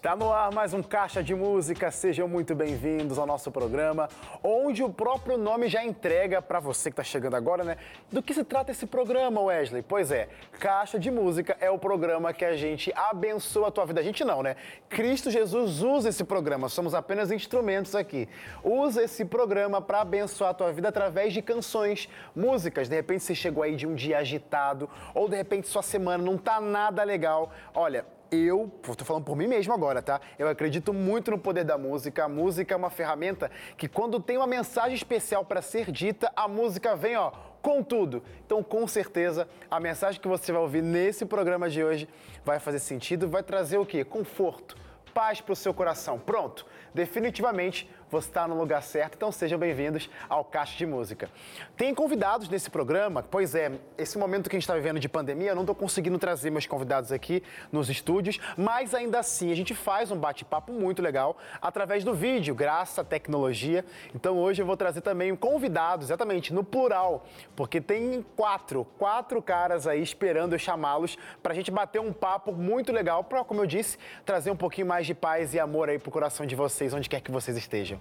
Está no ar mais um Caixa de Música. Sejam muito bem-vindos ao nosso programa, onde o próprio nome já entrega para você que está chegando agora, né? Do que se trata esse programa, Wesley? Pois é, Caixa de Música é o programa que a gente abençoa a tua vida. A gente não, né? Cristo Jesus usa esse programa, somos apenas instrumentos aqui. Usa esse programa para abençoar a tua vida através de canções, músicas. De repente você chegou aí de um dia agitado, ou de repente sua semana não tá nada legal. Olha, eu, estou falando por mim mesmo agora, tá? Eu acredito muito no poder da música. A música é uma ferramenta que, quando tem uma mensagem especial para ser dita, a música vem, ó, com tudo. Então, com certeza, a mensagem que você vai ouvir nesse programa de hoje vai fazer sentido, vai trazer o quê? Conforto, paz para o seu coração. Pronto, definitivamente você está no lugar certo, então sejam bem-vindos ao Caixa de Música. Tem convidados nesse programa, pois é, esse momento que a gente está vivendo de pandemia, eu não estou conseguindo trazer meus convidados aqui nos estúdios, mas ainda assim a gente faz um bate-papo muito legal através do vídeo, graças à tecnologia. Então hoje eu vou trazer também convidados, exatamente, no plural, porque tem quatro, quatro caras aí esperando eu chamá-los para a gente bater um papo muito legal, para, como eu disse, trazer um pouquinho mais de paz e amor aí pro coração de vocês, onde quer que vocês estejam.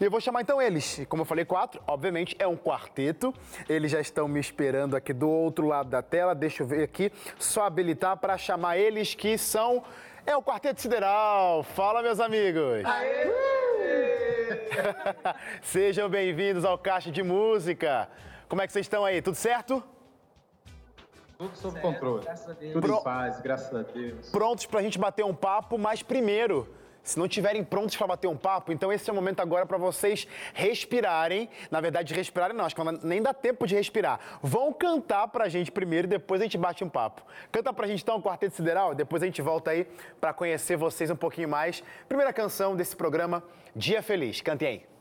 E eu vou chamar então eles. Como eu falei, quatro, obviamente é um quarteto. Eles já estão me esperando aqui do outro lado da tela. Deixa eu ver aqui, só habilitar para chamar eles que são. É o Quarteto Sideral. Fala, meus amigos. Aê! Sejam bem-vindos ao Caixa de Música. Como é que vocês estão aí? Tudo certo? Tudo sob controle. Graças a Deus. Tudo Pro... em paz, graças a Deus. Prontos para a gente bater um papo, mas primeiro se não estiverem prontos para bater um papo, então esse é o momento agora para vocês respirarem. Na verdade, respirarem não, acho que nem dá tempo de respirar. Vão cantar para a gente primeiro e depois a gente bate um papo. Canta para a gente então o Quarteto Sideral, depois a gente volta aí para conhecer vocês um pouquinho mais. Primeira canção desse programa, Dia Feliz. Cantem aí.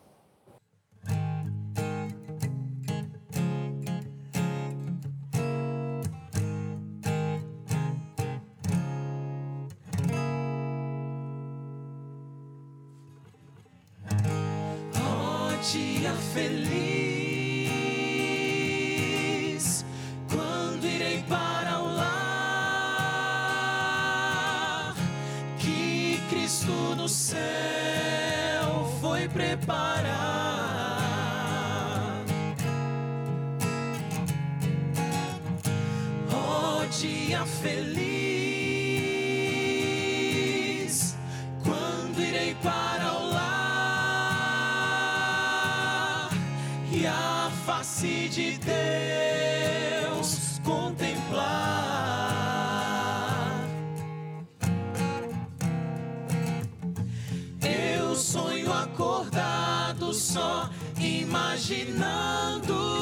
Face de Deus contemplar. Eu sonho acordado só, imaginando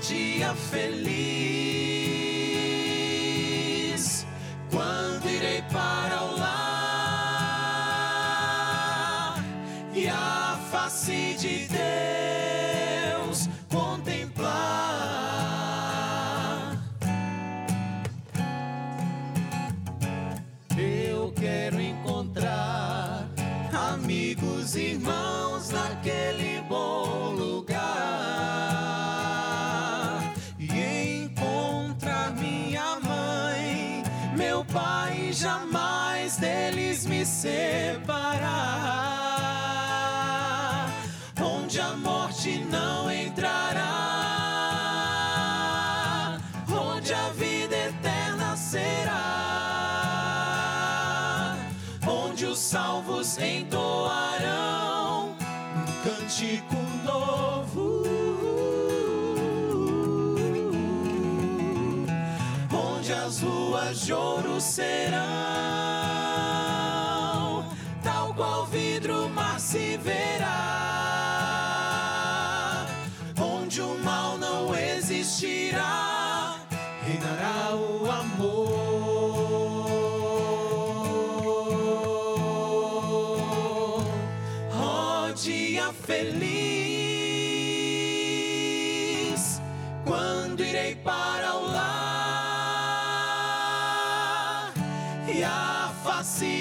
dia feliz. Quando entoarão um cântico novo. Onde as ruas de ouro serão, tal qual vidro mar se verá.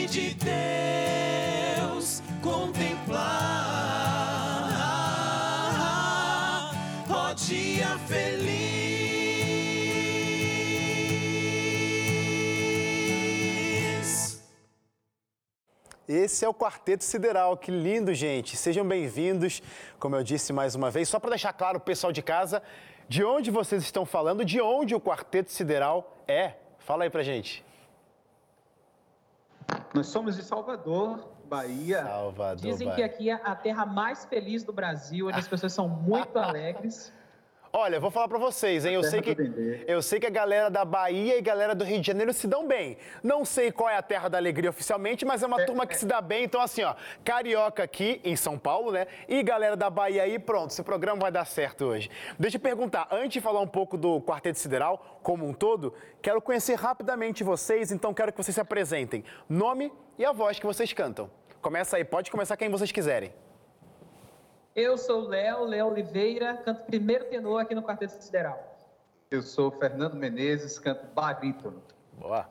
De Deus contemplar. Oh, dia feliz. Esse é o Quarteto Sideral, que lindo, gente. Sejam bem-vindos, como eu disse mais uma vez. Só para deixar claro, pessoal de casa, de onde vocês estão falando, de onde o Quarteto Sideral é. Fala aí pra gente. Nós somos de Salvador, Bahia. Salvador. Dizem que Bahia. aqui é a terra mais feliz do Brasil, onde as pessoas são muito alegres. Olha, eu vou falar pra vocês, hein? Eu sei, que, eu sei que a galera da Bahia e a galera do Rio de Janeiro se dão bem. Não sei qual é a terra da alegria oficialmente, mas é uma turma que se dá bem. Então, assim, ó, carioca aqui em São Paulo, né? E galera da Bahia aí, pronto, esse programa vai dar certo hoje. Deixa eu perguntar, antes de falar um pouco do Quarteto Sideral como um todo, quero conhecer rapidamente vocês, então quero que vocês se apresentem. Nome e a voz que vocês cantam. Começa aí, pode começar quem vocês quiserem. Eu sou o Léo, Léo Oliveira, canto primeiro tenor aqui no Quarteto Sideral. Eu sou Fernando Menezes, canto barítono. Boa.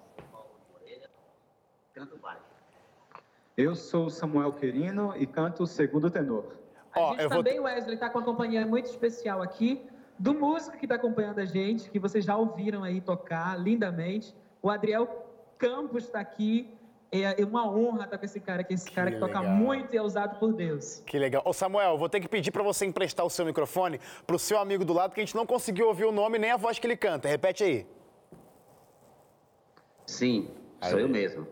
Eu sou Samuel Querino e canto segundo tenor. A Ó, gente eu vou- também, Wesley, está com uma companhia muito especial aqui, do músico que está acompanhando a gente, que vocês já ouviram aí tocar lindamente. O Adriel Campos está aqui. É uma honra estar com esse cara aqui, esse cara que toca legal. muito e é usado por Deus. Que legal. Ô Samuel, vou ter que pedir pra você emprestar o seu microfone pro seu amigo do lado, que a gente não conseguiu ouvir o nome nem a voz que ele canta. Repete aí. Sim, sou eu mesmo.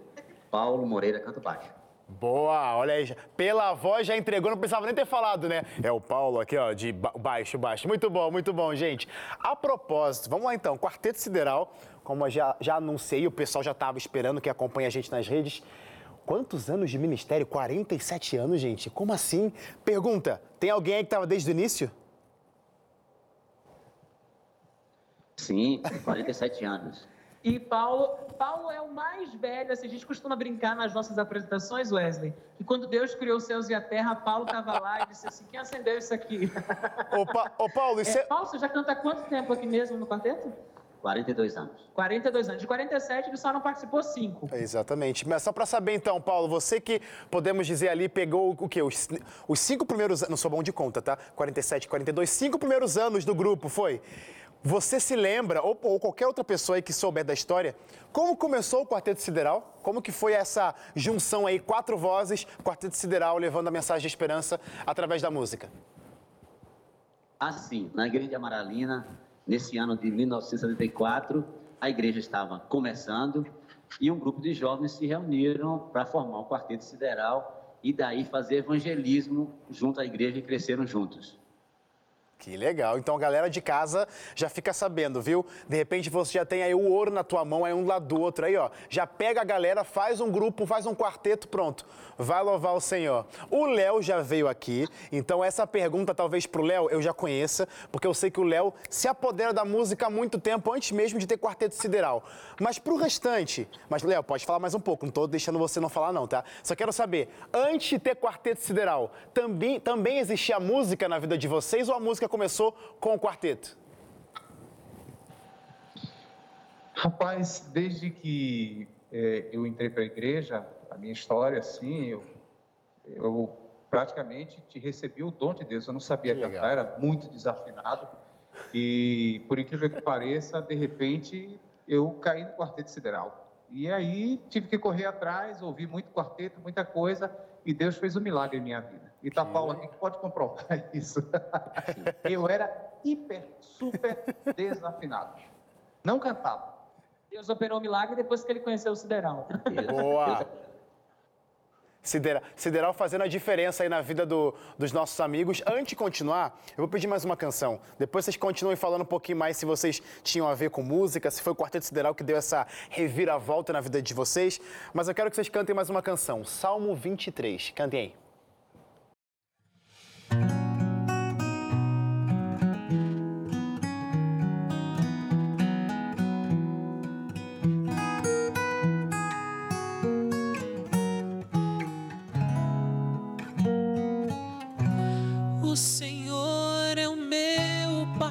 Paulo Moreira, canto baixo. Boa, olha aí. Pela voz já entregou, não precisava nem ter falado, né? É o Paulo aqui, ó, de ba- baixo, baixo. Muito bom, muito bom, gente. A propósito, vamos lá então. Quarteto Sideral, como eu já, já anunciei, o pessoal já estava esperando que acompanha a gente nas redes. Quantos anos de ministério? 47 anos, gente. Como assim? Pergunta: tem alguém aí que estava desde o início? Sim, 47 anos. E Paulo, Paulo é o mais velho, assim, a gente costuma brincar nas nossas apresentações, Wesley, que quando Deus criou os céus e a terra, Paulo estava lá e disse assim, quem acendeu isso aqui? Ô, Pa- ô, Paulo, isso É, é... Paulo, você já canta há quanto tempo aqui mesmo no quarteto? 42 anos. 42 anos. De 47, ele só não participou cinco. Exatamente. Mas só para saber então, Paulo, você que podemos dizer ali pegou o quê? Os, os cinco primeiros anos, não sou bom de conta, tá? 47, 42, cinco primeiros anos do grupo, foi? Você se lembra, ou, ou qualquer outra pessoa aí que souber da história, como começou o Quarteto Sideral? Como que foi essa junção aí, quatro vozes, Quarteto Sideral levando a mensagem de esperança através da música? Assim, na igreja Amaralina, nesse ano de 1974, a igreja estava começando e um grupo de jovens se reuniram para formar o Quarteto Sideral e daí fazer evangelismo junto à igreja e cresceram juntos. Que legal. Então a galera de casa já fica sabendo, viu? De repente você já tem aí o ouro na tua mão, aí um lado do outro aí, ó. Já pega a galera, faz um grupo, faz um quarteto, pronto. Vai louvar o Senhor. O Léo já veio aqui, então essa pergunta talvez pro Léo eu já conheça, porque eu sei que o Léo se apodera da música há muito tempo, antes mesmo de ter quarteto sideral. Mas pro restante, mas Léo, pode falar mais um pouco, não tô deixando você não falar não, tá? Só quero saber, antes de ter quarteto sideral, também, também existia música na vida de vocês ou a música começou com o quarteto? Rapaz, desde que eh, eu entrei para a igreja, a minha história, assim, eu, eu praticamente te recebi o dom de Deus. Eu não sabia Que cantar, legal. era muito desafinado. E, por incrível que pareça, de repente, eu caí no quarteto sideral. E aí tive que correr atrás, ouvir muito quarteto, muita coisa, e Deus fez um milagre em minha vida. E tá Paulo aqui que pode comprovar isso. eu era hiper, super desafinado. Não cantava. Deus operou o milagre depois que ele conheceu o Sideral. Boa! Sideral, Sideral fazendo a diferença aí na vida do, dos nossos amigos. Antes de continuar, eu vou pedir mais uma canção. Depois vocês continuem falando um pouquinho mais se vocês tinham a ver com música, se foi o Quarteto Sideral que deu essa reviravolta na vida de vocês. Mas eu quero que vocês cantem mais uma canção. Salmo 23. Cantem aí.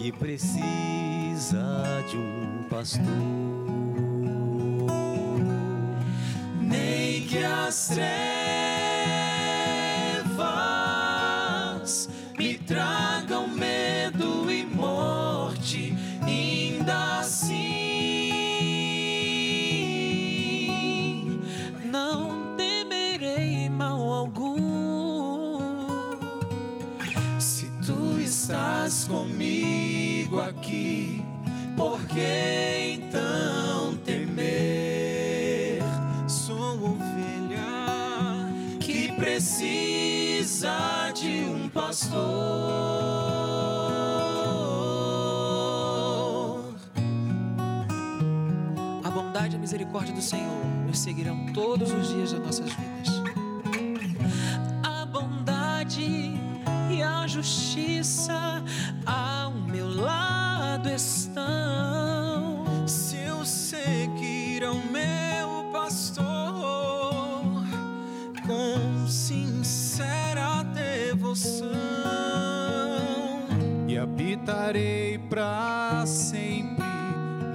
que precisa de um pastor. Nem que as trevas que então temer? Sou ovelha que precisa de um pastor. A bondade e a misericórdia do Senhor nos seguirão todos os dias das nossas vidas. A bondade e a justiça habitarei para sempre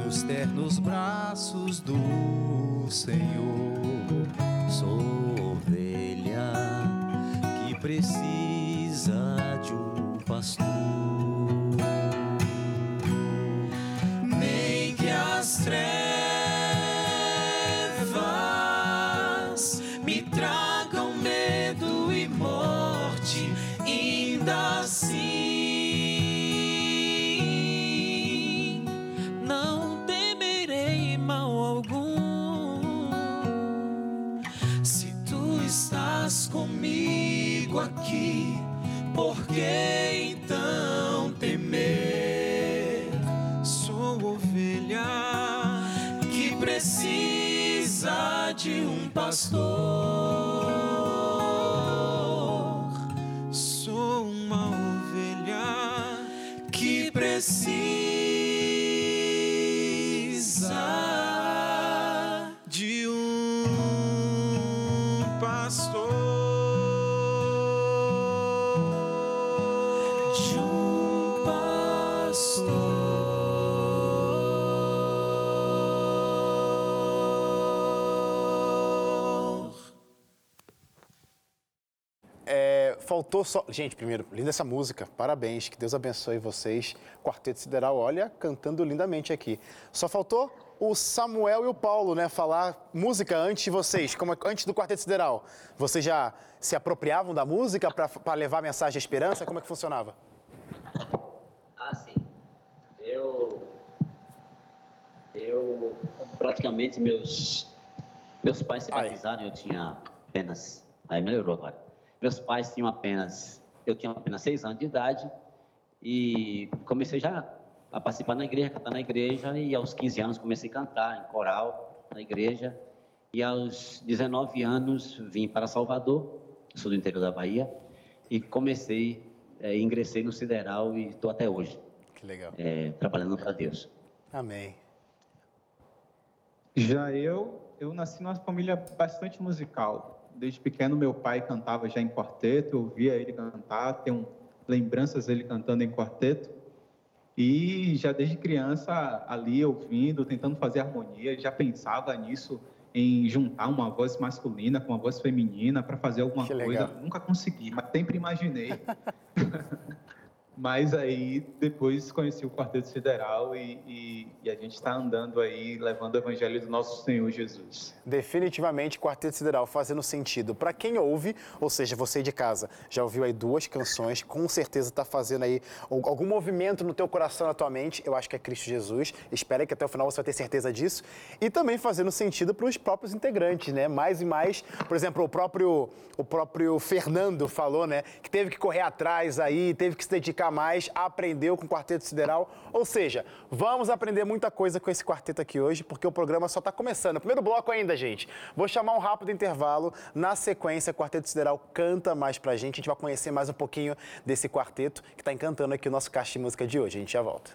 nos ternos braços do Senhor. Sou ovelha que precisa de um pastor. Faltou só. Gente, primeiro, linda essa música, parabéns, que Deus abençoe vocês. Quarteto Sideral, olha, cantando lindamente aqui. Só faltou o Samuel e o Paulo, né, falar música antes de vocês, como é, antes do Quarteto Sideral. Vocês já se apropriavam da música para levar a mensagem de esperança? Como é que funcionava? Ah, sim. Eu. Eu. Praticamente meus. Meus pais se batizaram, eu tinha apenas. Aí melhorou agora. Meus pais tinham apenas, eu tinha apenas seis anos de idade e comecei já a participar na igreja, cantar na igreja e aos 15 anos comecei a cantar em coral na igreja e aos 19 anos vim para Salvador, sou do interior da Bahia e comecei, é, ingressei no Sideral e estou até hoje. Que legal. É, trabalhando para Deus. Amém. Já eu eu nasci numa família bastante musical. Desde pequeno, meu pai cantava já em quarteto, eu via ele cantar, tenho lembranças dele cantando em quarteto. E já desde criança, ali ouvindo, tentando fazer harmonia, já pensava nisso, em juntar uma voz masculina com uma voz feminina para fazer alguma coisa. Nunca consegui, mas sempre imaginei. Mas aí depois conheci o Quarteto Federal e, e- e a gente está andando aí levando o evangelho do nosso Senhor Jesus. Definitivamente Quarteto Sideral fazendo sentido. Para quem ouve, ou seja, você de casa, já ouviu aí duas canções, com certeza está fazendo aí al- algum movimento no teu coração, na tua mente. Eu acho que é Cristo Jesus. Espero que até o final você vai ter certeza disso. E também fazendo sentido para os próprios integrantes, né? Mais e mais, por exemplo, o próprio o próprio Fernando falou, né, que teve que correr atrás aí, teve que se dedicar mais, aprendeu com o Quarteto Sideral. Ou seja, vamos aprender muita coisa com esse quarteto aqui hoje, porque o programa só está começando. Primeiro bloco ainda, gente. Vou chamar um rápido intervalo. Na sequência, o Quarteto Sideral canta mais pra gente. A gente vai conhecer mais um pouquinho desse quarteto que está encantando aqui o nosso caixa de música de hoje. A gente já volta.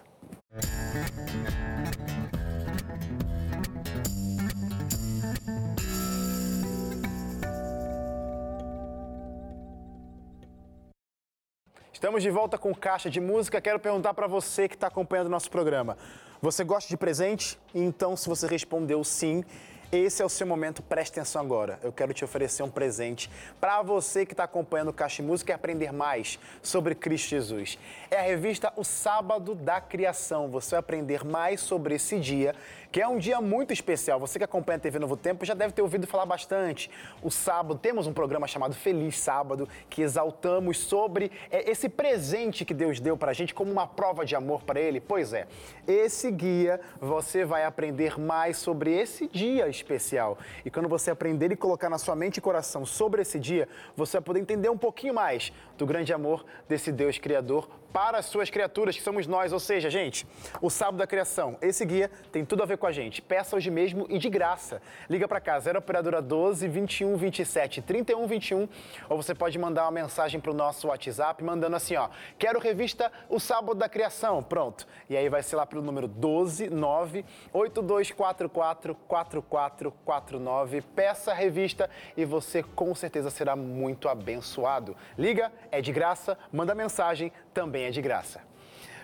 Estamos de volta com Caixa de Música. Quero perguntar para você que está acompanhando o nosso programa. Você gosta de presente? Então, se você respondeu sim, esse é o seu momento. Preste atenção agora. Eu quero te oferecer um presente para você que está acompanhando o Caixa de Música e aprender mais sobre Cristo Jesus. É a revista O Sábado da Criação. Você vai aprender mais sobre esse dia, que é um dia muito especial. Você que acompanha a TV Novo Tempo já deve ter ouvido falar bastante. O sábado, temos um programa chamado Feliz Sábado, que exaltamos sobre é, esse presente que Deus deu para a gente como uma prova de amor para Ele. Pois é, esse guia você vai aprender mais sobre esse dia especial. E quando você aprender e colocar na sua mente e coração sobre esse dia, você vai poder entender um pouquinho mais do grande amor desse Deus Criador para as suas criaturas, que somos nós. Ou seja, gente, o sábado da criação, esse guia tem tudo a ver com a gente. Peça hoje mesmo e de graça. Liga para cá, 0 operadora 12 21 27 31 21, ou você pode mandar uma mensagem para o nosso WhatsApp mandando assim, ó, quero revista O Sábado da Criação, pronto. E aí vai ser lá pelo número 12 9 8244 4449. Peça a revista e você com certeza será muito abençoado. Liga, é de graça, manda mensagem, também é de graça.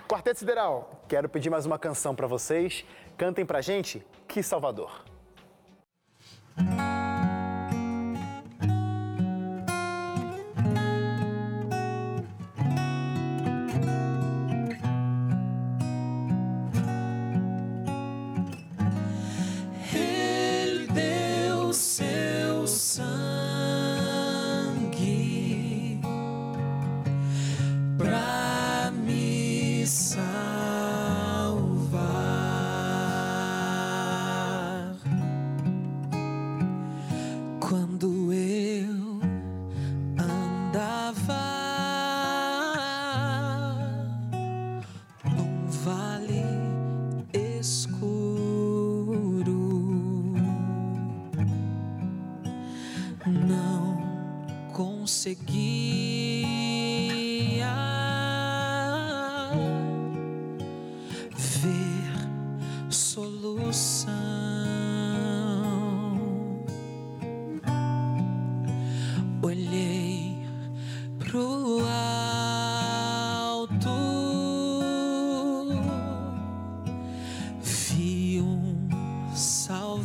Quarteto Sideral, quero pedir mais uma canção para vocês. Cantem pra gente, Que Salvador. Ele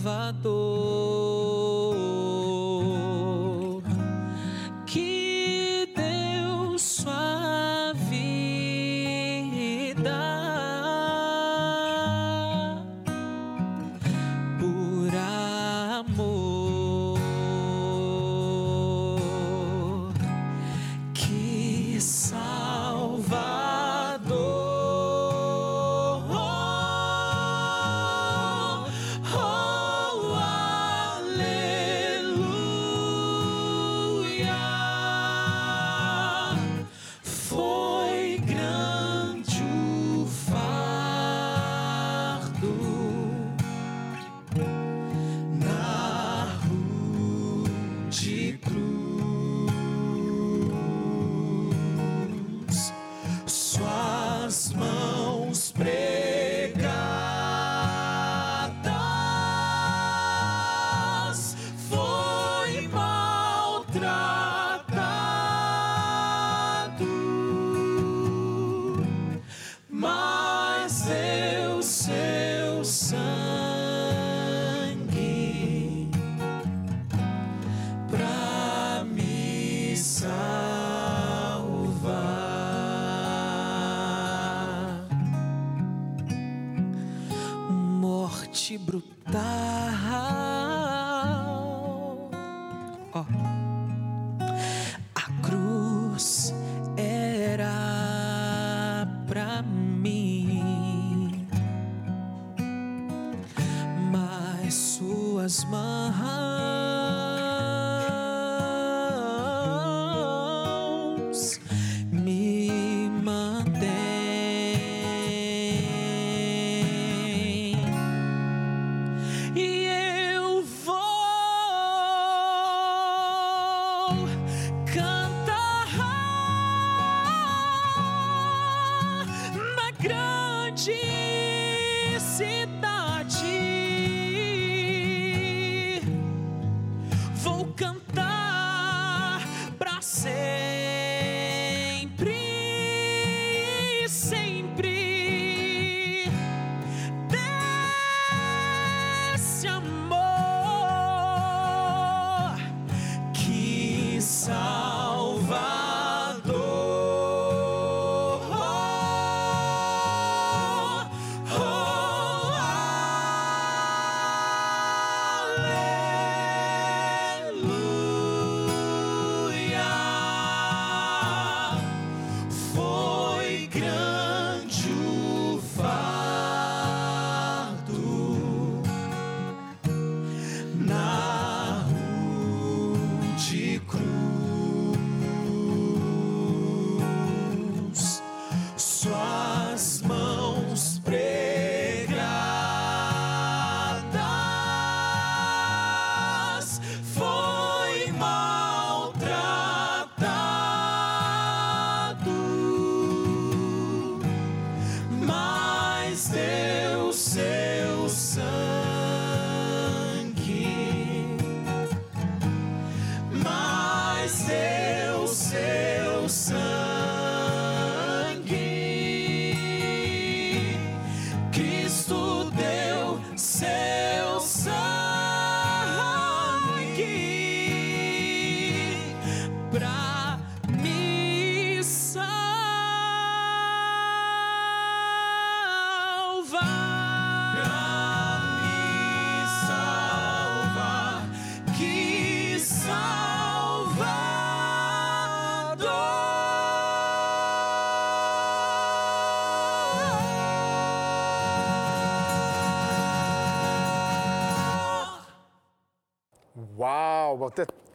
Salvador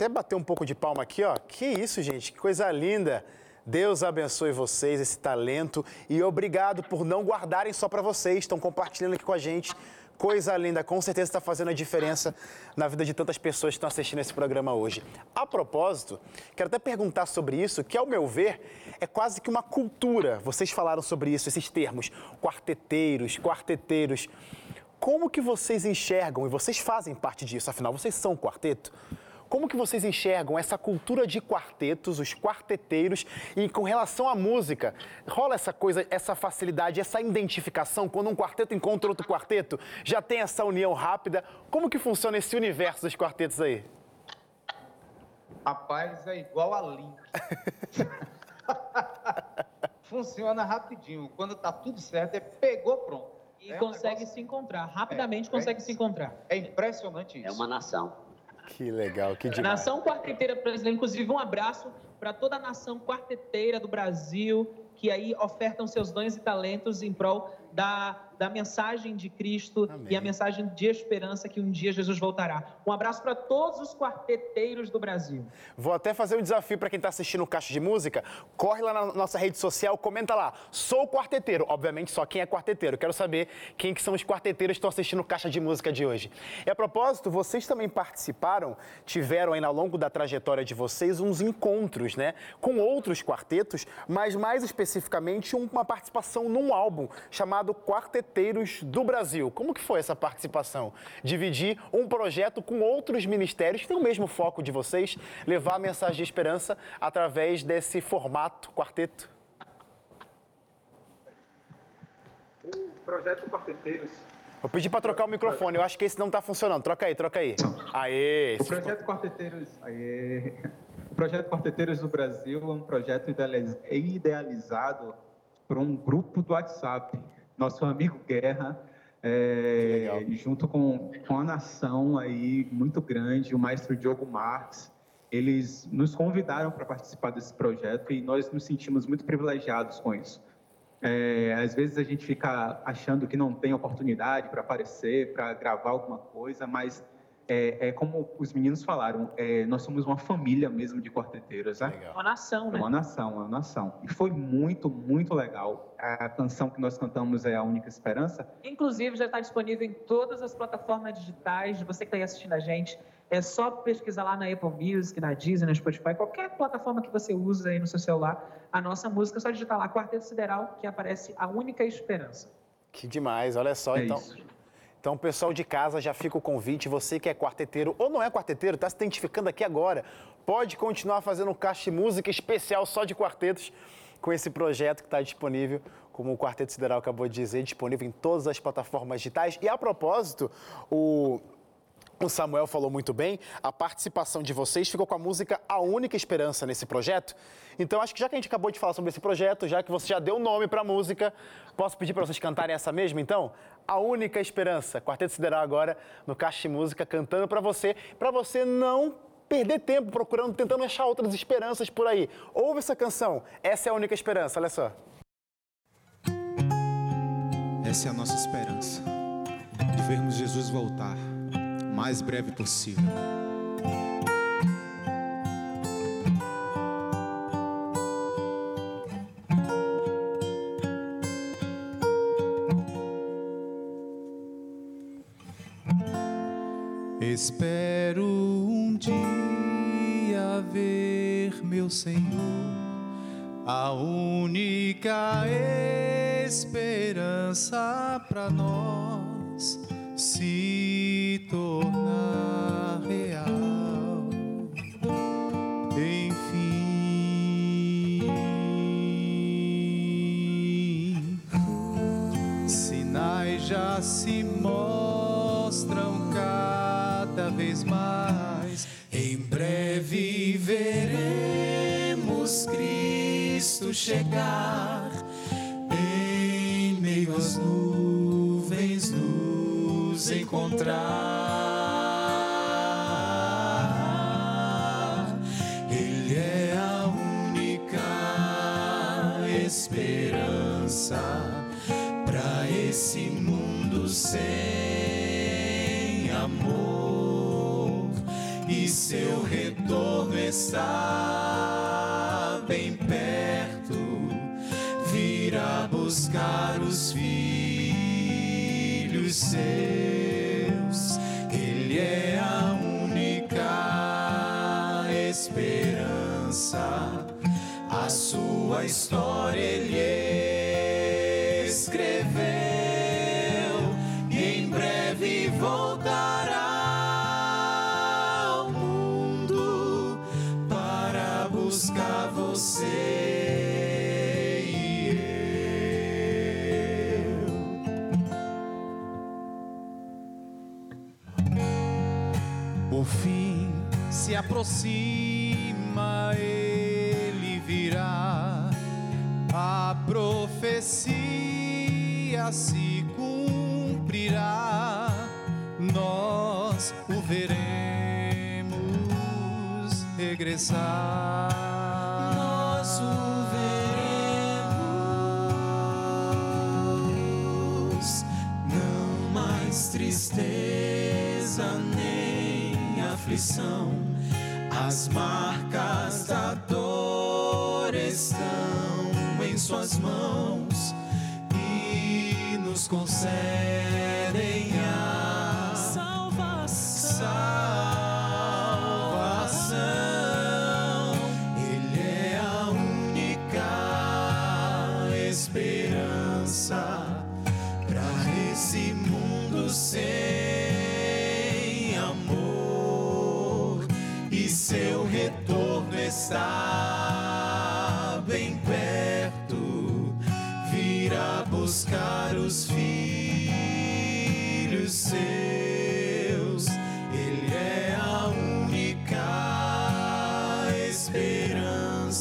até, bater um pouco de palma aqui, ó. Que isso, gente, que coisa linda. Deus abençoe vocês, esse talento. E obrigado por não guardarem só para vocês, estão compartilhando aqui com a gente. Coisa linda, com certeza está fazendo a diferença na vida de tantas pessoas que estão assistindo esse programa hoje. A propósito, quero até perguntar sobre isso, que ao meu ver é quase que uma cultura. Vocês falaram sobre isso, esses termos, quarteteiros, quarteteiros. Como que vocês enxergam, e vocês fazem parte disso, afinal, vocês são um quarteto? Como que vocês enxergam essa cultura de quartetos, os quarteteiros, e com relação à música, rola essa coisa, essa facilidade, essa identificação, quando um quarteto encontra outro quarteto, já tem essa união rápida? Como que funciona esse universo dos quartetos aí? Rapaz, é igual a Link. Funciona rapidinho. Quando tá tudo certo, é pegou, pronto. E É um consegue negócio- se encontrar. Rapidamente É, consegue é se encontrar. É impressionante isso. É uma nação. Que legal, que demais. Nação Quarteteira Brasileira, inclusive um abraço para toda a nação quarteteira do Brasil, que aí ofertam seus dons e talentos em prol da, da mensagem de Cristo Amém. e a mensagem de esperança que um dia Jesus voltará. Um abraço para todos os quarteteiros do Brasil. Vou até fazer um desafio para quem está assistindo o Caixa de Música. Corre lá na nossa rede social, comenta lá. Sou quarteteiro. Obviamente, só quem é quarteteiro. Quero saber quem que são os quarteteiros que estão assistindo o Caixa de Música de hoje. E a propósito, vocês também participaram, tiveram aí ao longo da trajetória de vocês uns encontros, né? Com outros quartetos, mas mais especificamente uma participação num álbum chamado Quarteteiros do Brasil. Como que foi essa participação? Dividir um projeto com outros ministérios que têm o mesmo foco de vocês, levar a mensagem de esperança através desse formato quarteto? O projeto Quarteteiros. Vou pedir para trocar o microfone, eu acho que esse não está funcionando. Troca aí, troca aí. Aê! O projeto Quarteteiros. Aê. O projeto Quarteteiros do Brasil é um projeto idealiz- idealizado por um grupo do WhatsApp. Nosso amigo Guerra é, junto com, com a nação aí muito grande, o maestro Diogo Marx, eles nos convidaram para participar desse projeto e nós nos sentimos muito privilegiados com isso. É, às vezes a gente fica achando que não tem oportunidade para aparecer, para gravar alguma coisa, mas é, é como os meninos falaram, é, nós somos uma família mesmo de quarteteiros, né? Legal. Uma nação, É né? uma nação, é uma nação. E foi muito, muito legal. A canção que nós cantamos é A Única Esperança. Inclusive, já está disponível em todas as plataformas digitais. Você que está aí assistindo a gente, é só pesquisar lá na Apple Music, na Disney, na Spotify, qualquer plataforma que você usa aí no seu celular, a nossa música, é só digitar lá Quarteto Sideral, que aparece A Única Esperança. Que demais, olha só. É então, isso. Então, pessoal de casa, já fica o convite. Você que é quarteteiro ou não é quarteteiro, está se identificando aqui agora, pode continuar fazendo um caixa de música especial só de quartetos com esse projeto que está disponível, como o Quarteto Sideral acabou de dizer, disponível em todas as plataformas digitais. E a propósito, o. O Samuel falou muito bem, a participação de vocês ficou com a música A Única Esperança nesse projeto. Então, acho que já que a gente acabou de falar sobre esse projeto, já que você já deu nome para a música, posso pedir para vocês cantarem essa mesma, então? A Única Esperança. Quarteto Sideral agora no Caixa Música, cantando para você, para você não perder tempo procurando, tentando achar outras esperanças por aí. Ouve essa canção, essa é a única esperança, olha só. Essa é a nossa esperança, de vermos Jesus voltar mais breve possível. Espero um dia ver meu Senhor, a única esperança para nós. Se chegar. Em meio às nuvens nos encontrar. Ele é a única esperança para esse mundo sem amor e seu retorno está buscar os filhos seus. Ele é a única esperança. A sua história ele escreveu aproxima, ele virá. A profecia se cumprirá. Nós o veremos regressar. Nós o veremos. Não mais tristeza nem aflição. As marcas da dor estão em suas mãos e nos concedem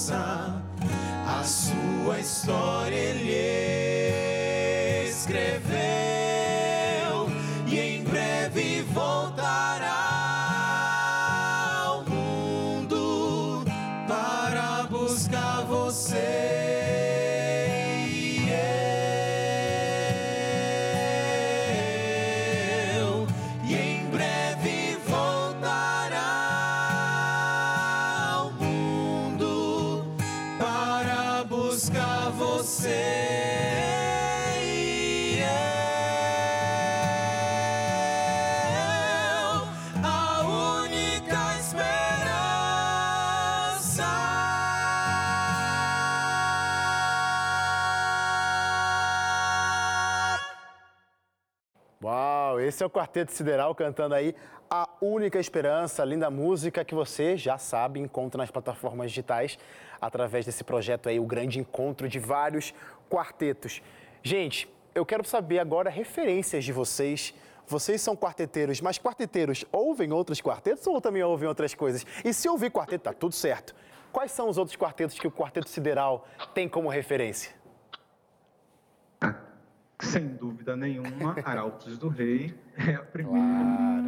esperança. A sua história ele escreveu esse é o Quarteto Sideral cantando aí A Única Esperança, linda música que você já sabe, encontra nas plataformas digitais através desse projeto aí, o grande encontro de vários quartetos. Gente, eu quero saber agora referências de vocês. Vocês são quarteteiros, mas quarteteiros ouvem outros quartetos ou também ouvem outras coisas? E se ouvir quarteto, tá tudo certo. Quais são os outros quartetos que o Quarteto Sideral tem como referência? Sem dúvida nenhuma, Arautos do Rei é a primeira, Claro.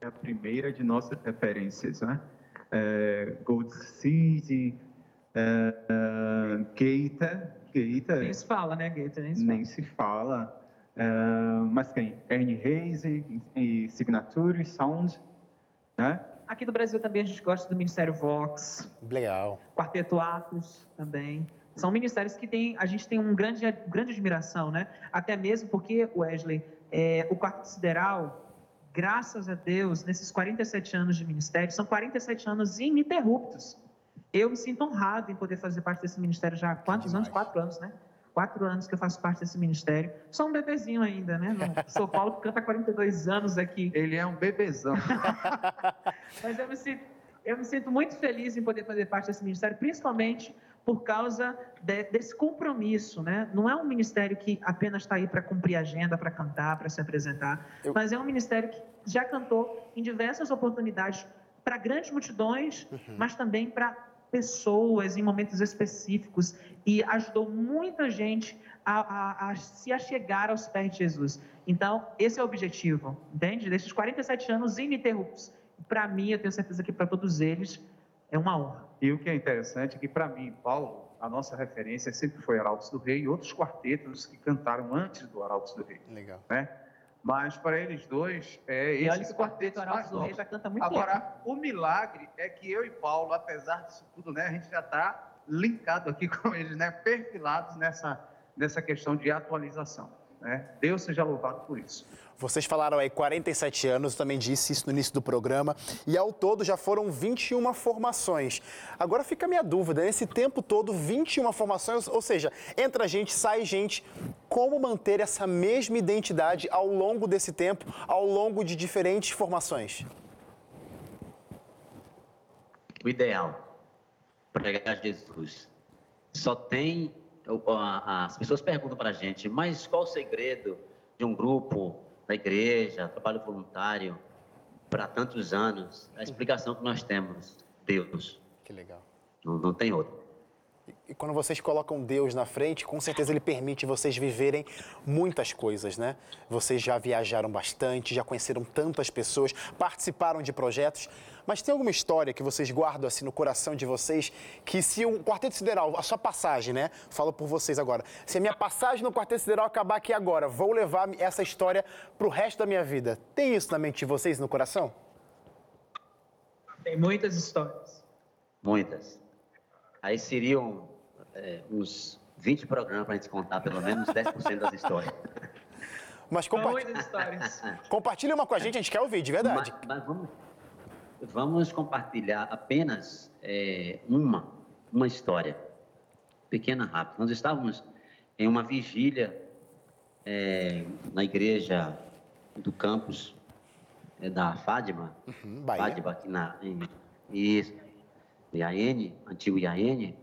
é a primeira de nossas referências, né? É, Gold City, é, é, Gaita, Gaita Nem se fala, né, Gator? Nem se fala. nem se fala. É, mas quem? Ernie Hayes e, e Signature Sound, né? Aqui do Brasil também a gente gosta do Ministério Vox, Legal. Quarteto Atos também. São ministérios que tem, a gente tem um grande, grande admiração, né? Até mesmo porque, Wesley, é, o Quarteto Sideral, graças a Deus, nesses 47 anos de ministério, são 47 anos ininterruptos. Eu me sinto honrado em poder fazer parte desse ministério já há quantos anos? Quatro anos, né? Quatro anos que eu faço parte desse ministério. Sou um bebezinho ainda, né? São Paulo canta há 42 anos aqui. Ele é um bebezão. Mas eu me, sinto, eu me sinto muito feliz em poder fazer parte desse ministério, principalmente por causa de- desse compromisso, né? Não é um ministério que apenas está aí para cumprir agenda, para cantar, para se apresentar, Eu- mas é um ministério que já cantou em diversas oportunidades para grandes multidões, mas também para pessoas em momentos específicos e ajudou muita gente a, a- a se achegar aos pés de Jesus. Então, esse é o objetivo, entende? Desses 47 anos ininterruptos. Para mim, eu tenho certeza que para todos eles é uma honra. E o que é interessante é que, para mim, Paulo, a nossa referência sempre foi Arautos do Rei e outros quartetos que cantaram antes do Arautos do Rei, Legal. né? Mas para eles dois, é E o quarteto quartetos Arautos do Rei já canta muito Agora, o milagre é que eu e Paulo, apesar disso tudo, né, a gente já está linkado aqui com eles, né, perfilados nessa, nessa questão de atualização. Né? Deus seja louvado por isso. Vocês falaram aí 47 anos, eu também disse isso no início do programa, e ao todo já foram 21 formações. Agora fica a minha dúvida, nesse tempo todo, 21 formações, ou seja, entra gente, sai gente, como manter essa mesma identidade ao longo desse tempo, ao longo de diferentes formações? O ideal, pregar Jesus. Só tem. As pessoas perguntam para a gente, mas qual o segredo de um grupo da igreja, trabalho voluntário, para tantos anos? A explicação que nós temos: Deus. Que legal. Não, não tem outra. E quando vocês colocam Deus na frente, com certeza Ele permite vocês viverem muitas coisas, né? Vocês já viajaram bastante, já conheceram tantas pessoas, participaram de projetos. Mas tem alguma história que vocês guardam assim no coração de vocês que se um Quarteto Sideral, a sua passagem, né? Falo por vocês agora. Se a minha passagem no Quarteto Sideral acabar aqui agora, vou levar essa história pro resto da minha vida. Tem isso na mente de vocês, no coração? Tem muitas histórias. Muitas. Aí seriam é, uns 20 programas para a gente contar pelo menos 10% das histórias. Mas compartilha, compartilha uma com a gente, a gente quer ouvir, de verdade. Mas, mas vamos, vamos compartilhar apenas é, uma, uma história, pequena, rápida. Nós estávamos em uma vigília é, na igreja do campus é, da Fátima, Hum, Bahia. Fátima aqui na em, isso, IAN, antigo IAN,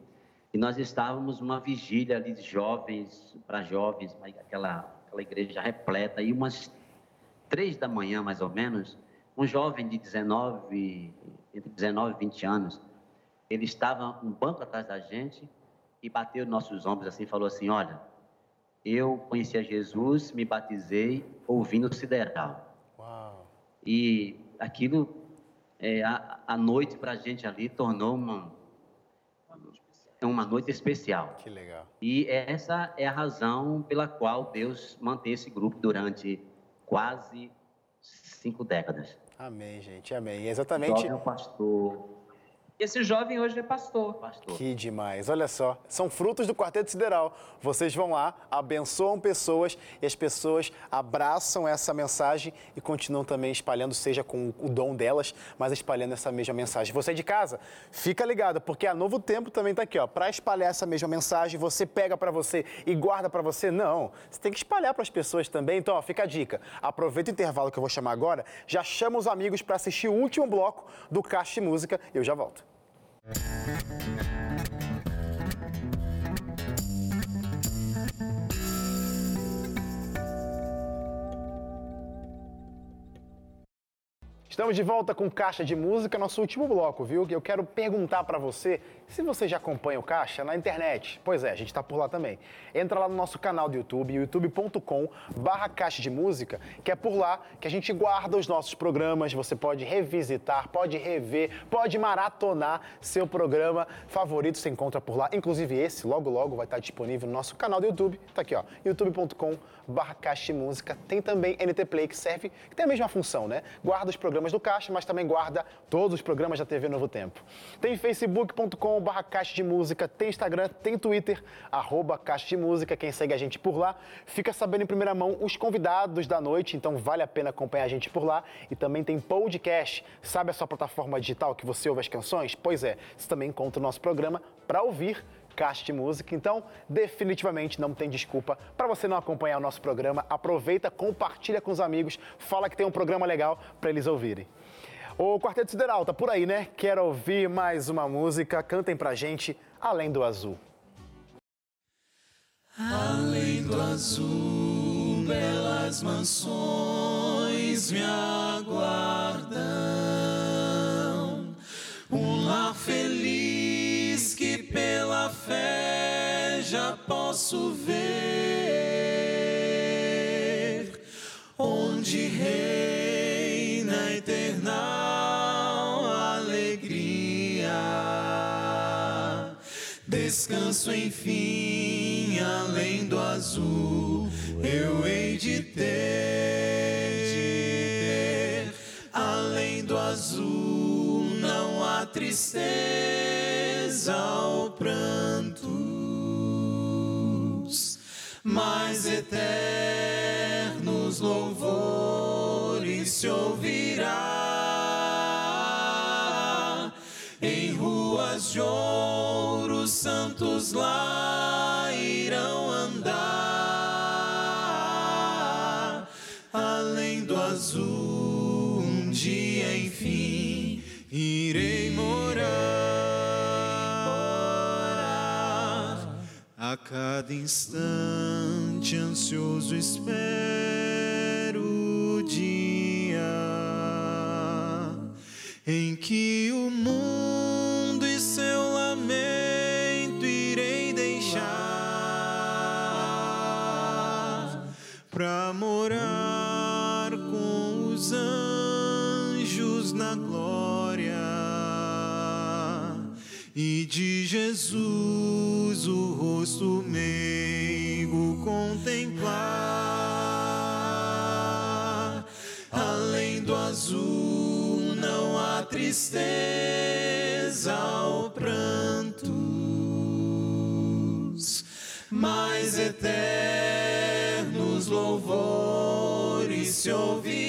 e nós estávamos numa vigília ali de jovens, para jovens, aquela, aquela igreja repleta, e umas três da manhã, mais ou menos, um jovem de 19, entre 19 e 20 anos, ele estava um banco atrás da gente e bateu nos nossos ombros assim, e falou assim, olha, eu conheci a Jesus, me batizei ouvindo o Sideral. Uau. E aquilo, é, a, a noite para a gente ali tornou uma, uma noite especial. Que legal. E essa é a razão pela qual Deus mantém esse grupo durante quase cinco décadas. Amém, gente, amém. Exatamente. Jovem é pastor, Esse jovem hoje é pastor. Pastor. Que demais, olha só. São frutos do Quarteto Sideral. Vocês vão lá, abençoam pessoas e as pessoas abraçam essa mensagem e continuam também espalhando, seja com o dom delas, mas espalhando essa mesma mensagem. Você de casa, fica ligado, porque a Novo Tempo também está aqui, ó, para espalhar essa mesma mensagem. Você pega para você e guarda para você? Não. Você tem que espalhar para as pessoas também. Então, ó, fica a dica. Aproveita o intervalo que eu vou chamar agora, já chama os amigos para assistir o último bloco do Caixa de Música e eu já volto. Estamos de volta com Caixa de Música, nosso último bloco, viu? Eu quero perguntar para você se você já acompanha o Caixa na internet. Pois é, a gente está por lá também. Entra lá no nosso canal do YouTube, youtube.com barra Caixa de Música, que é por lá que a gente guarda os nossos programas. Você pode revisitar, pode rever, pode maratonar seu programa favorito. Você encontra por lá. Inclusive esse, logo logo, vai estar disponível no nosso canal do YouTube. Tá aqui, ó, youtube.com barra Caixa de Música. Tem também NT Play, que serve, que tem a mesma função, né? Guarda os programas do Caixa, mas também guarda todos os programas da TV Novo Tempo. Tem facebook.com barra Caixa de Música, tem Instagram, tem Twitter, arroba Caixa de Música, quem segue a gente por lá, fica sabendo em primeira mão os convidados da noite, então vale a pena acompanhar a gente por lá. E também tem podcast, sabe a sua plataforma digital que você ouve as canções? Pois é, você também encontra o nosso programa para ouvir Caixa de Música. Então, definitivamente não tem desculpa para você não acompanhar o nosso programa. Aproveita, compartilha com os amigos, fala que tem um programa legal para eles ouvirem. O Quarteto Sideral tá por aí, né? Quero ouvir mais uma música. Cantem pra gente Além do Azul. Além do azul, belas mansões me aguardam. Um lar feliz que pela fé já posso ver. Descanso enfim, além do azul, eu hei de ter. Além do azul, não há tristeza ou prantos, mas eternos louvores se ouvirá lá irão andar. Além do azul, um dia enfim irei morar. A cada instante ansioso espero Jesus o rosto meigo contemplar. Além do azul não há tristeza ou prantos, mas eternos louvores se ouvirá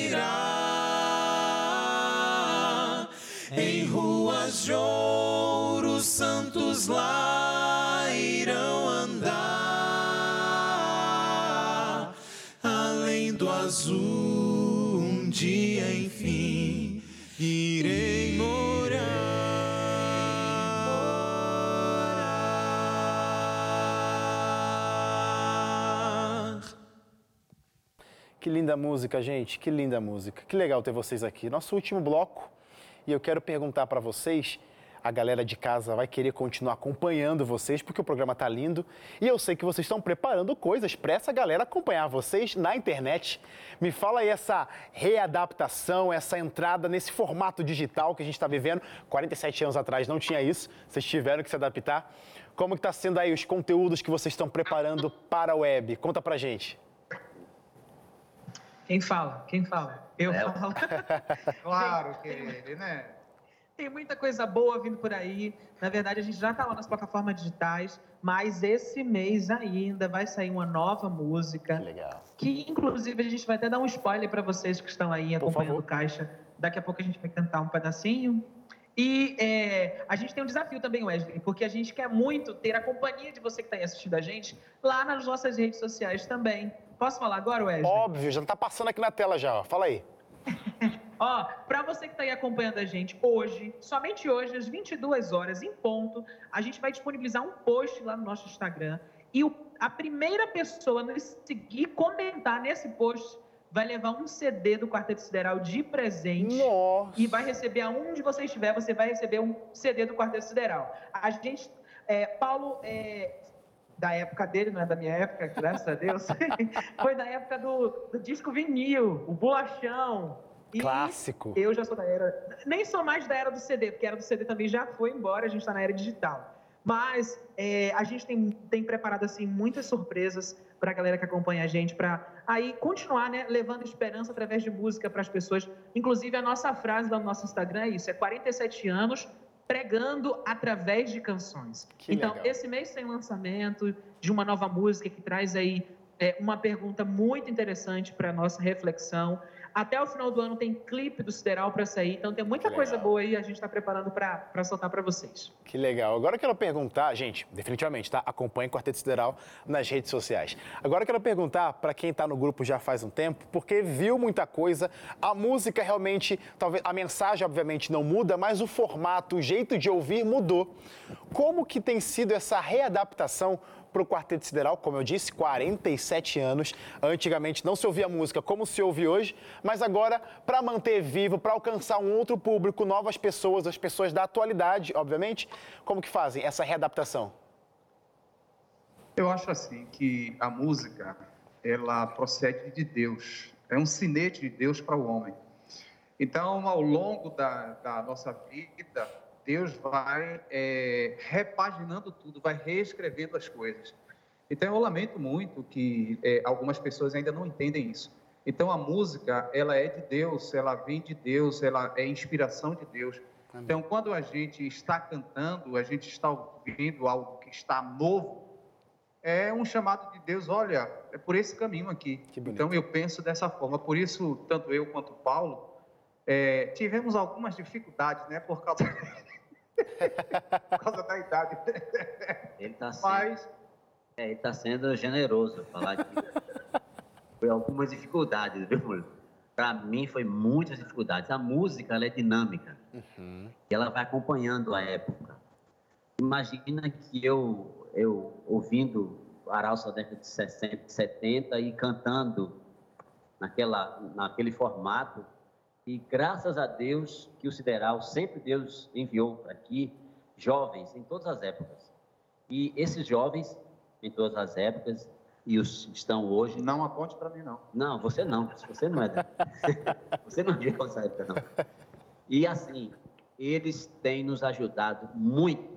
lá irão andar. Além do azul, um dia enfim irei morar. Que linda música, gente. Que linda música. Que legal ter vocês aqui. Nosso último bloco. E eu quero perguntar para vocês, a galera de casa vai querer continuar acompanhando vocês, porque o programa tá lindo. E eu sei que vocês estão preparando coisas para essa galera acompanhar vocês na internet. Me fala aí essa readaptação, essa entrada nesse formato digital que a gente está vivendo. 47 anos atrás não tinha isso, vocês tiveram que se adaptar. Como que está sendo aí os conteúdos que vocês estão preparando para a web? Conta pra gente. Quem fala? Quem fala? Eu Léo. falo. Claro que ele, né? Tem muita coisa boa vindo por aí. Na verdade, a gente já está lá nas plataformas digitais, mas esse mês ainda vai sair uma nova música. Que legal. Que, inclusive, a gente vai até dar um spoiler para vocês que estão aí acompanhando o Caixa. Daqui a pouco a gente vai cantar um pedacinho. E é, a gente tem um desafio também, Wesley, porque a gente quer muito ter a companhia de você que está aí assistindo a gente lá nas nossas redes sociais também. Posso falar agora, Wesley? Óbvio, já tá passando aqui na tela já. Fala aí. Ó, para você que está aí acompanhando a gente hoje, somente hoje, às 22 horas em ponto, a gente vai disponibilizar um post lá no nosso Instagram e o- a primeira pessoa a nos seguir, comentar nesse post, vai levar um CD do Quarteto Sideral de presente. Nossa. E vai receber, aonde você estiver, você vai receber um CD do Quarteto Sideral. A gente, é, Paulo, é, da época dele, não é da minha época, graças a Deus, foi da época do, do disco vinil, o bolachão. E Clássico. Eu já sou da era, nem sou mais da era do CD, porque a era do CD também já foi embora, a gente está na era digital. Mas é, a gente tem, tem preparado assim muitas surpresas para a galera que acompanha a gente, para aí continuar né, levando esperança através de música para as pessoas. Inclusive, a nossa frase lá no nosso Instagram é isso: é 47 anos pregando através de canções. Que então, legal. esse mês tem lançamento de uma nova música que traz aí é, uma pergunta muito interessante para nossa reflexão. Até o final do ano tem clipe do Sideral para sair, então tem muita coisa boa aí, a gente está preparando para soltar para vocês. Que legal. Agora eu quero perguntar, gente, definitivamente, tá? Acompanhe o Quarteto Sideral nas redes sociais. Agora eu quero perguntar para quem está no grupo já faz um tempo, porque viu muita coisa, a música realmente, talvez a mensagem obviamente não muda, mas o formato, o jeito de ouvir mudou. Como que tem sido essa readaptação para o Quarteto Sideral, como eu disse, 47 anos. Antigamente não se ouvia música como se ouve hoje, mas agora, para manter vivo, para alcançar um outro público, novas pessoas, as pessoas da atualidade, obviamente, como que fazem essa readaptação? Eu acho assim que a música ela procede de Deus, é um sinete de Deus para o homem. Então, ao longo da, da nossa vida, Deus vai é, repaginando tudo, vai reescrevendo as coisas. Então, eu lamento muito que é, algumas pessoas ainda não entendem isso. Então, a música, ela é de Deus, ela vem de Deus, ela é inspiração de Deus. Então, quando a gente está cantando, a gente está ouvindo algo que está novo, é um chamado de Deus, olha, é por esse caminho aqui. Então eu penso dessa forma. Por isso, tanto eu quanto Paulo, é, tivemos algumas dificuldades, né? Por causa, por causa da idade. Ele está sendo, Mas é, ele tá sendo generoso falar que foi algumas dificuldades, viu? Para mim foi muitas dificuldades. A música ela é dinâmica Uhum. e ela vai acompanhando a época. Imagina que eu, eu ouvindo Arauça da década de 60, 70 e cantando naquela, naquele formato. E graças a Deus que o Sideral, sempre Deus enviou aqui jovens em todas as épocas. E esses jovens, em todas as épocas, e os que estão hoje, não aponte para mim, não. não, você não, você não é. você não viveu essa época, não. E assim, eles têm nos ajudado muito,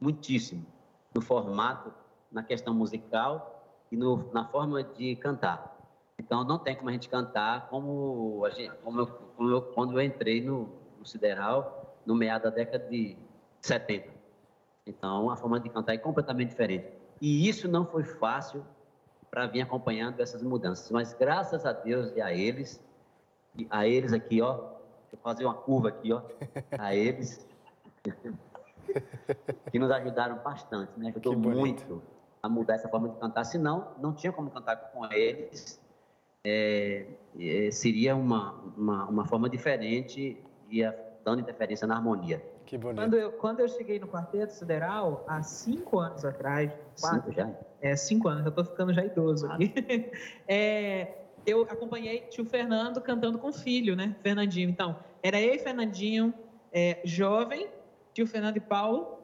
muitíssimo, no formato, na questão musical e no, na forma de cantar. Então, não tem como a gente cantar como, a gente, como, eu, como eu- quando eu entrei no, no Sideral, no meado da década de 70. Então, a forma de cantar é completamente diferente. E isso não foi fácil para vir acompanhando essas mudanças. Mas graças a Deus e a eles, e a eles aqui, ó, deixa eu fazer uma curva aqui, ó, a eles, que nos ajudaram bastante, me ajudou muito a mudar essa forma de cantar. Senão, não tinha como cantar com eles. É, é, seria uma, uma, uma forma diferente e ia dando interferência na harmonia. Que bonito. Quando eu, quando eu cheguei no Quarteto Sideral, há cinco anos atrás, quatro, Cinco já? É, cinco anos, eu tô ficando já idoso aqui. É, eu acompanhei tio Fernando cantando com o filho, né? Fernandinho. Então, era eu e Fernandinho, é, jovem, tio Fernando e Paulo,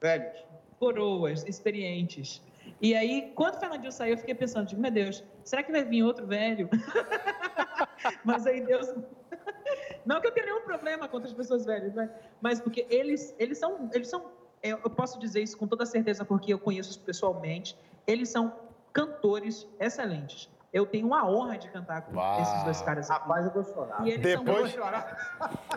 Velhos. coroas, experientes. E aí, quando o Fernandinho saiu, eu fiquei pensando, digo, meu Deus, será que vai vir outro velho? Mas aí Deus. Não que eu tenha nenhum problema contra as pessoas velhas, né? mas porque eles, eles são, eles são, eu eu posso dizer isso com toda certeza porque eu conheço pessoalmente, eles são cantores excelentes. eu tenho uma honra de cantar com Uau. esses dois caras aqui. Rapaz, eu vou chorar. E eles Depois- são,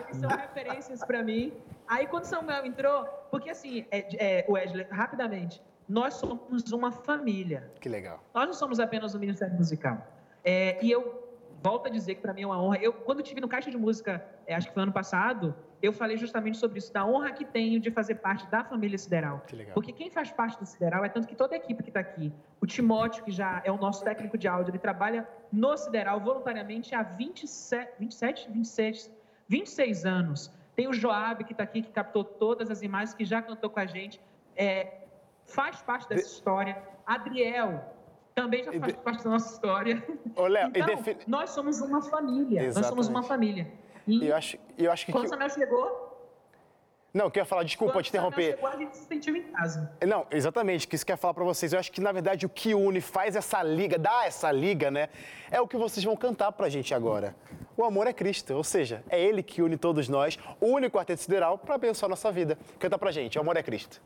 eles são referências pra mim. Aí quando Samuel entrou, porque assim, é, é, Wesley, rapidamente, nós somos uma família. Que legal. Nós não somos apenas um ministério musical. É, e eu volto a dizer que para mim é uma honra. Eu, quando estive no Caixa de Música, é, acho que foi ano passado, eu falei justamente sobre isso, da honra que tenho de fazer parte da família Sideral. Que legal. Porque quem faz parte do Sideral é tanto que toda a equipe que está aqui, o Timóteo, que já é o nosso técnico de áudio, ele trabalha no Sideral voluntariamente há 27, 27 26, 26 anos. Tem o Joab, que está aqui, que captou todas as imagens, que já cantou com a gente. É, faz parte dessa história. Adriel também já faz de- parte da nossa história. Ô, Léo, então, define- nós somos uma família. Nós somos uma Exatamente. família. E eu acho, eu acho que. quando o Samuel chegou, Não, eu queria falar, desculpa quando te interromper. chegou, a gente se sentiu em casa. Não, exatamente, que isso que eu ia falar pra vocês. Eu acho que, na verdade, o que une, faz essa liga, dá essa liga, né? É o que vocês vão cantar pra gente agora. O amor é Cristo, ou seja, é Ele que une todos nós, une o Quarteto Sideral pra abençoar a nossa vida. Canta pra gente, o amor é Cristo.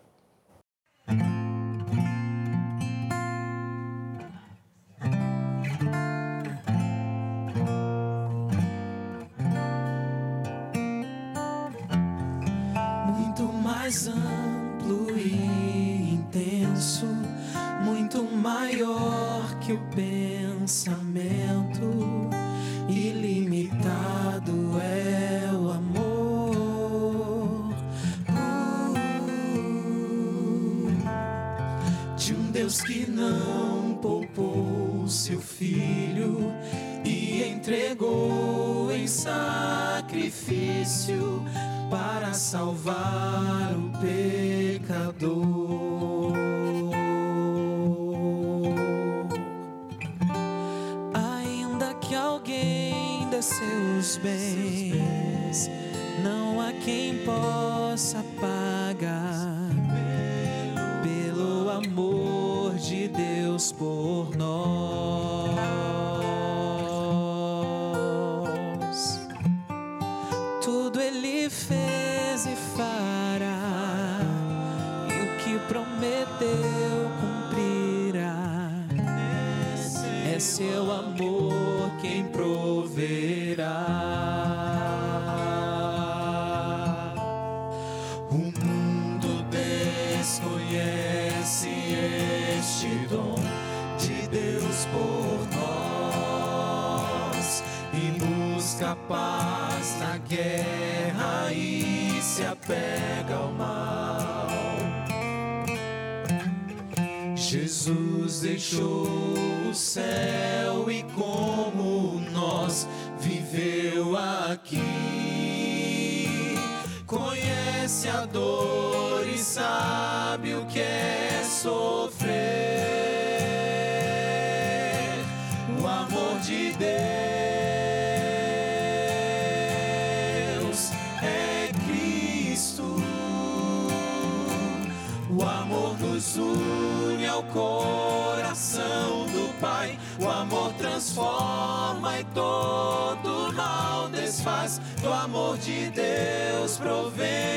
Sacrifício para salvar o pecador. Ainda que alguém dê seus bens, não há quem possa pagar pelo amor de Deus por nós. Fará, e o que prometeu cumprirá. É seu amor quem proverá. Deixou o céu e como nós viveu aqui. Conhece a dor e sabe o que é sofrer. O amor de Deus é Cristo. O amor nos une ao coração mal desfaz. Do amor de Deus provém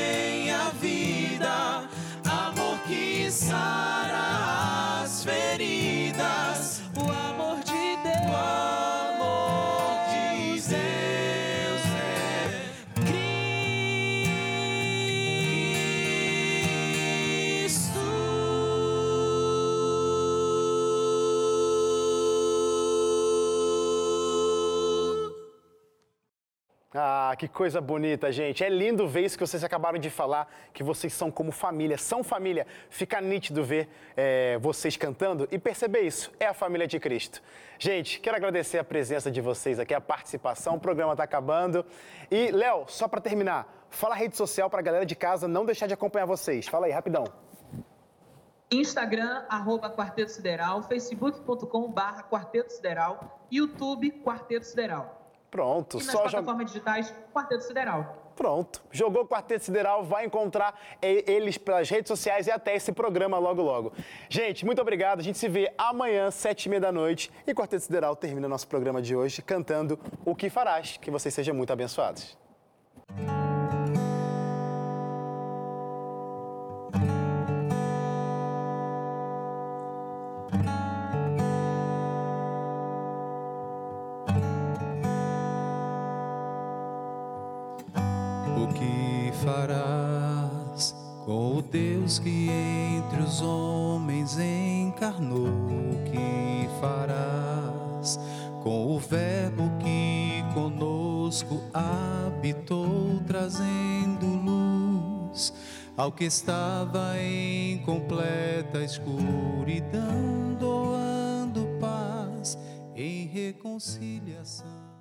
Ah, que coisa bonita, gente. É lindo ver isso que vocês acabaram de falar, que vocês são como família, são família. Fica nítido ver é, vocês cantando e perceber isso. É a família de Cristo. Gente, quero agradecer a presença de vocês aqui, a participação. O programa está acabando. E, Léo, só para terminar, fala a rede social para a galera de casa não deixar de acompanhar vocês. Fala aí, rapidão. Instagram, arroba Quarteto Sideral, facebook.com barra Quarteto Sideral, YouTube Quarteto Sideral. Pronto, E nas só plataformas digitais, Quarteto Sideral. Pronto. Jogou o Quarteto Sideral, vai encontrar eles pelas redes sociais e até esse programa logo logo. Gente, muito obrigado. A gente se vê amanhã, sete e meia da noite. E o Quarteto Sideral termina nosso programa de hoje cantando O Que Farás. Que vocês sejam muito abençoados. Entre os homens encarnou? Que farás com o Verbo que conosco habitou, trazendo luz ao que estava em completa escuridão, doando paz em reconciliação.